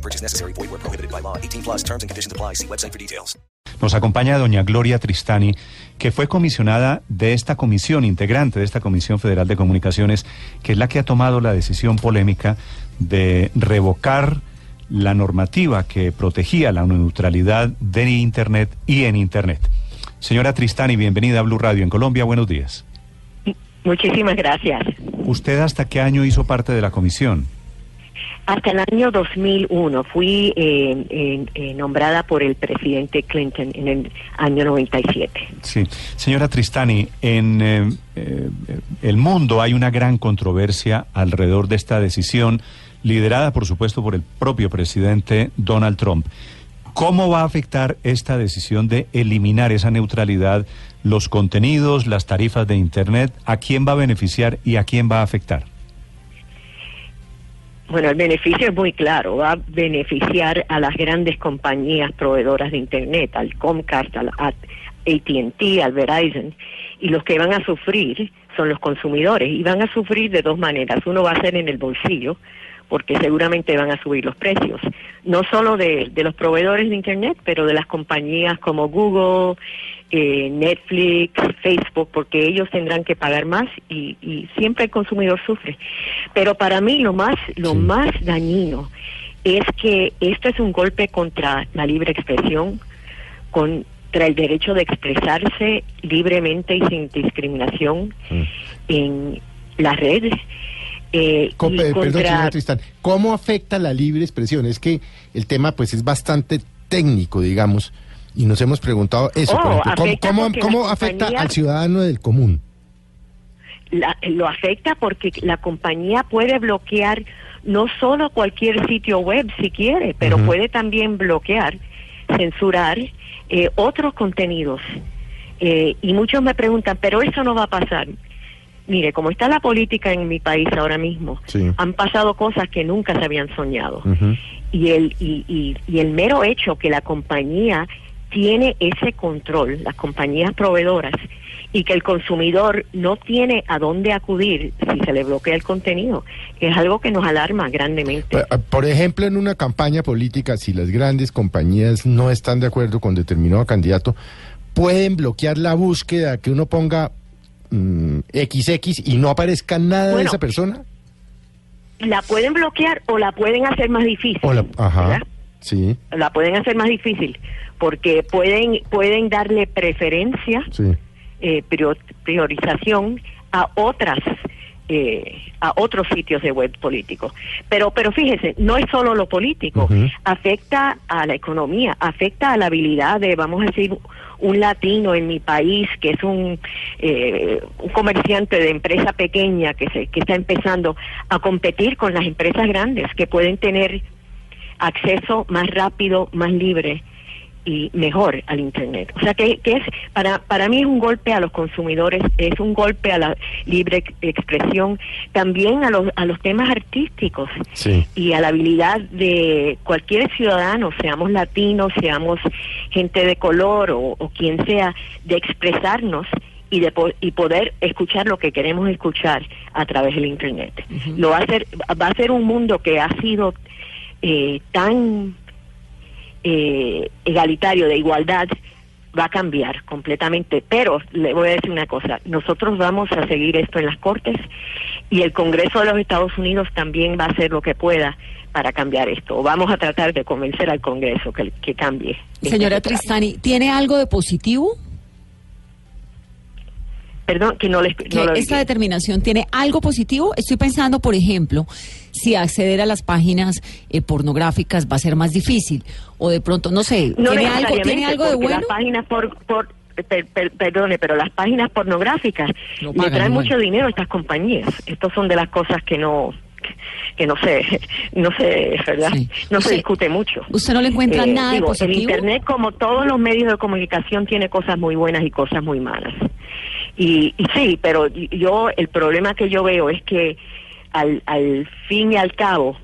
No purchase necessary. Void where prohibited by law. 18 plus terms and conditions apply. See website for details. Nos acompaña doña Gloria Tristani, que fue comisionada de esta comisión, integrante de esta Comisión Federal de Comunicaciones, que es la que ha tomado la decisión polémica de revocar la normativa que protegía la neutralidad de Internet y en Internet. Señora Tristani, bienvenida a Blue Radio en Colombia. Buenos días. Muchísimas gracias. ¿Usted hasta qué año hizo parte de la comisión? Hasta el año 2001 fui eh, eh, nombrada por el presidente Clinton en el año 97. Sí. Señora Tristani, en eh, eh, el mundo hay una gran controversia alrededor de esta decisión, liderada por supuesto por el propio presidente Donald Trump. ¿Cómo va a afectar esta decisión de eliminar esa neutralidad, los contenidos, las tarifas de Internet? ¿A quién va a beneficiar y a quién va a afectar? Bueno, el beneficio es muy claro, va a beneficiar a las grandes compañías proveedoras de Internet, al Comcast, al ATT, al Verizon, y los que van a sufrir son los consumidores, y van a sufrir de dos maneras. Uno va a ser en el bolsillo, porque seguramente van a subir los precios, no solo de, de los proveedores de Internet, pero de las compañías como Google, eh, Netflix, Facebook, porque ellos tendrán que pagar más y, y siempre el consumidor sufre. Pero para mí lo más, lo Sí. más dañino es que esto es un golpe contra la libre expresión, contra el derecho de expresarse libremente y sin discriminación en las redes. Eh, Co- y pe- Perdón, contra- señora Tristán, ¿cómo afecta la libre expresión? Es que el tema pues es bastante técnico, digamos, y nos hemos preguntado eso, Oh, por ejemplo, ¿cómo, afecta cómo- afecta compañía- al ciudadano del común? la- lo afecta porque la compañía puede bloquear no solo cualquier sitio web si quiere, pero puede también bloquear, censurar eh, otros contenidos. Eh, y muchos me preguntan, pero eso no va a pasar. Mire, como está la política en mi país ahora mismo, Sí. han pasado cosas que nunca se habían soñado. Y el y, y, y el mero hecho que la compañía tiene ese control, las compañías proveedoras, y que el consumidor no tiene a dónde acudir si se le bloquea el contenido, es algo que nos alarma grandemente. Por- Por ejemplo, en una campaña política, si las grandes compañías no están de acuerdo con determinado candidato, pueden bloquear la búsqueda que uno ponga mm, XX y no aparezca nada de esa persona. La pueden bloquear o la pueden hacer más difícil. O la- ajá, ¿verdad? sí, La pueden hacer más difícil porque pueden pueden darle preferencia sí. eh, prior- priorización a otras eh, a otros sitios de web políticos. Pero pero fíjese, no es solo lo político, afecta a la economía, afecta a la habilidad de, vamos a decir, un latino en mi país que es un, eh, un comerciante de empresa pequeña que se que está empezando a competir con las empresas grandes que pueden tener acceso más rápido, más libre y mejor al internet. O sea que, que es para para mí es un golpe a los consumidores, es un golpe a la libre ex- expresión, también a los a los temas artísticos Sí. y a la habilidad de cualquier ciudadano, seamos latinos, seamos gente de color o, o quien sea, de expresarnos y de po- y poder escuchar lo que queremos escuchar a través del internet. Lo va a hacer va a ser un mundo que ha sido eh, tan eh, egalitario de igualdad va a cambiar completamente. Pero le voy a decir una cosa, nosotros vamos a seguir esto en las Cortes y el Congreso de los Estados Unidos también va a hacer lo que pueda para cambiar esto. Vamos a tratar de convencer al Congreso que, que cambie. este Señora tratado. Tristani, ¿tiene algo de positivo? Perdón, que no les que no lo esta determinación tiene algo positivo. Estoy pensando, por ejemplo, si acceder a las páginas eh, pornográficas va a ser más difícil o de pronto, no sé, No ¿tiene algo, necesariamente, ¿tiene algo de bueno? Las páginas por, por per- per- perdone, pero las páginas pornográficas No le pagan traen igual. mucho dinero a estas compañías. Estos son de las cosas que no que no se, no se, ¿verdad? Sí. No se discute mucho. ¿Usted no le encuentra Eh, nada de positivo? El Internet, como todos los medios de comunicación, tiene cosas muy buenas y cosas muy malas. Y, y sí, pero yo, el problema que yo veo es que al, al fin y al cabo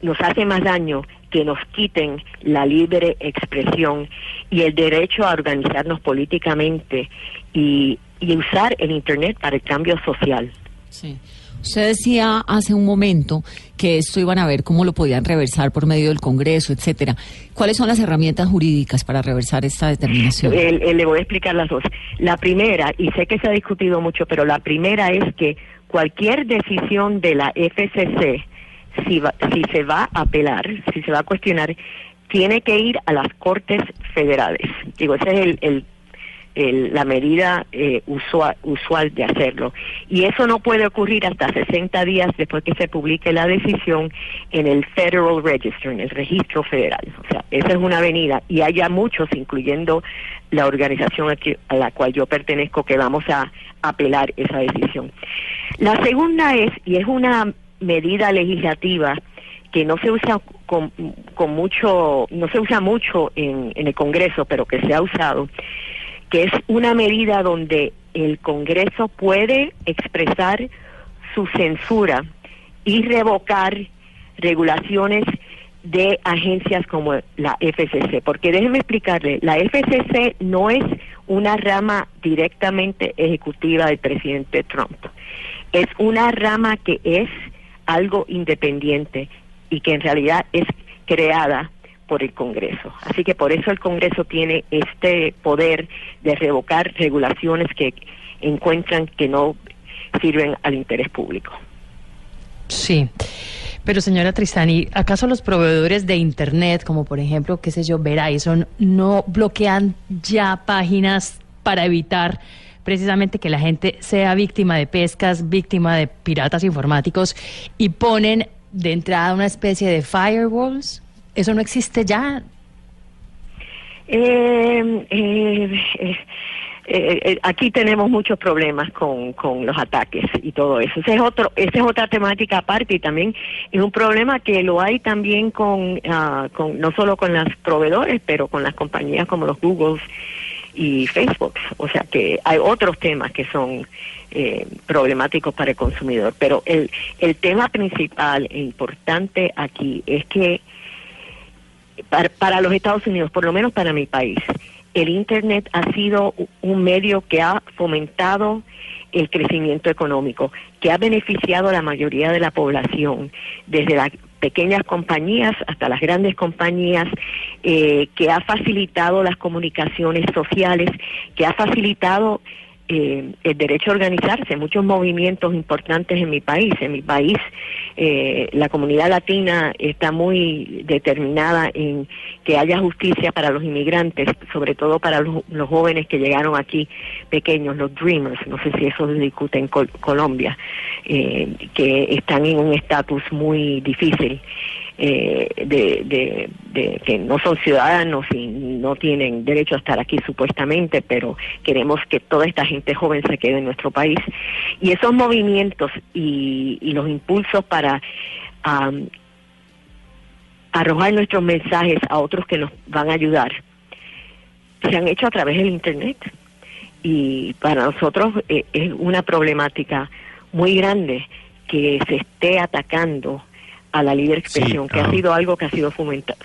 nos hace más daño que nos quiten la libre expresión y el derecho a organizarnos políticamente y, y usar el Internet para el cambio social. Sí. Usted decía hace un momento que esto iban a ver cómo lo podían reversar por medio del Congreso, etcétera. ¿Cuáles son las herramientas jurídicas para reversar esta determinación? Le voy a explicar las dos. La primera, y sé que se ha discutido mucho, pero la primera es que cualquier decisión de la FCC, si, va- si se va a apelar, si se va a cuestionar, tiene que ir a las Cortes Federales. Digo, esa es el- el- la medida eh, usual, usual de hacerlo. Y eso no puede ocurrir hasta 60 días después que se publique la decisión en el Federal Register, en el registro federal. O sea, esa es una avenida. Y hay muchos, incluyendo la organización a, a la cual yo pertenezco, que vamos a apelar esa decisión. La segunda es, y es una medida legislativa que no se usa con, con mucho, no se usa mucho en, en el Congreso, pero que se ha usado, que es una medida donde el Congreso puede expresar su censura y revocar regulaciones de agencias como la FCC, porque déjeme explicarle, la FCC no es una rama directamente ejecutiva del presidente Trump, es una rama que es algo independiente y que en realidad es creada por el Congreso. Así que por eso el Congreso tiene este poder de revocar regulaciones que encuentran que no sirven al interés público. Sí. Pero señora Tristani, ¿acaso los proveedores de Internet, como por ejemplo, qué sé yo, Verizon, no bloquean ya páginas para evitar precisamente que la gente sea víctima de pescas, víctima de piratas informáticos y ponen de entrada una especie de firewalls? ¿Eso no existe ya? Eh, eh, eh, eh, aquí tenemos muchos problemas con, con los ataques y todo eso. Es otro, esa es otra temática aparte y también es un problema que lo hay también con, ah, con no solo con los proveedores, pero con las compañías como los Googles y Facebook. O sea que hay otros temas que son eh, problemáticos para el consumidor. Pero el, el tema principal e importante aquí es que para, para los Estados Unidos, por lo menos para mi país, el Internet ha sido un medio que ha fomentado el crecimiento económico, que ha beneficiado a la mayoría de la población, desde las pequeñas compañías hasta las grandes compañías, eh, que ha facilitado las comunicaciones sociales, que ha facilitado eh, el derecho a organizarse, muchos movimientos importantes en mi país. En mi país, eh, la comunidad latina está muy determinada en que haya justicia para los inmigrantes, sobre todo para los, jóvenes que llegaron aquí pequeños, los Dreamers, no sé si eso se discute en Col- Colombia, eh, que están en un estatus muy difícil. eh, de, de, de que no son ciudadanos y no tienen derecho a estar aquí supuestamente, pero queremos que toda esta gente joven se quede en nuestro país. Y esos movimientos y, y los impulsos para arrojar nuestros mensajes a otros que nos van a ayudar se han hecho a través del Internet. Y para nosotros eh, es una problemática muy grande que se esté atacando a la libre expresión, que ah. ha sido algo que ha sido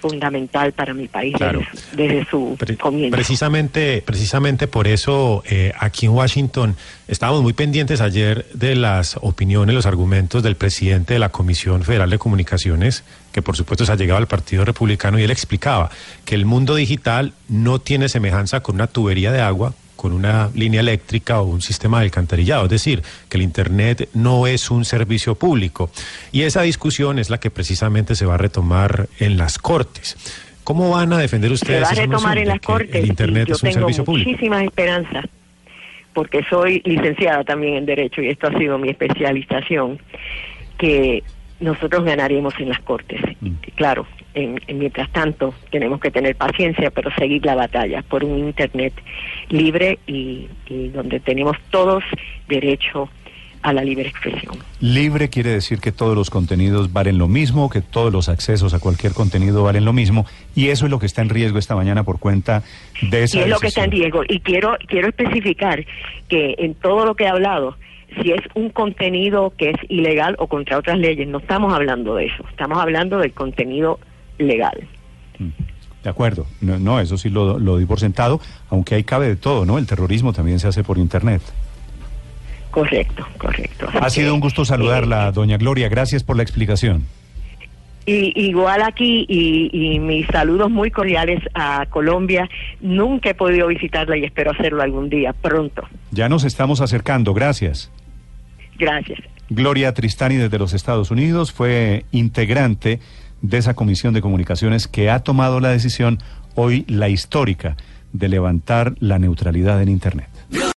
fundamental para mi país Claro. desde, su- desde su Pre- comienzo. Precisamente, precisamente por eso eh, aquí en Washington estábamos muy pendientes ayer de las opiniones, los argumentos del presidente de la Comisión Federal de Comunicaciones, que por supuesto se ha llegado al Partido Republicano, y él explicaba que el mundo digital no tiene semejanza con una tubería de agua con una línea eléctrica o un sistema de alcantarillado, es decir, que el Internet no es un servicio público. Y esa discusión es la que precisamente se va a retomar en las Cortes. ¿Cómo van a defender se ustedes va a retomar en las cortes el Internet yo es un tengo servicio público? muchísimas esperanzas porque soy licenciada también en derecho y esto ha sido mi especialización que nosotros ganaremos en las cortes Mm. claro en, en mientras tanto tenemos que tener paciencia pero seguir la batalla por un internet libre y, y donde tenemos todos derecho a la libre expresión. Libre quiere decir que todos los contenidos valen lo mismo, que todos los accesos a cualquier contenido valen lo mismo, y eso es lo que está en riesgo esta mañana por cuenta de esa Y es lo que está en riesgo. Y quiero, quiero especificar que en todo lo que he hablado, si es un contenido que es ilegal o contra otras leyes, no estamos hablando de eso, estamos hablando del contenido legal. De acuerdo, no, no, eso sí lo, lo di por sentado, aunque ahí cabe de todo, ¿no? El terrorismo también se hace por Internet. Correcto, correcto. Así Ha sido que, un gusto saludarla, eh, doña Gloria, gracias por la explicación. Y, igual aquí, y, y mis saludos muy cordiales a Colombia. Nunca he podido visitarla y espero hacerlo algún día, pronto. Ya nos estamos acercando, gracias. Gracias. Gloria Tristani desde los Estados Unidos fue integrante de esa comisión de comunicaciones que ha tomado la decisión hoy, la histórica, de levantar la neutralidad en Internet.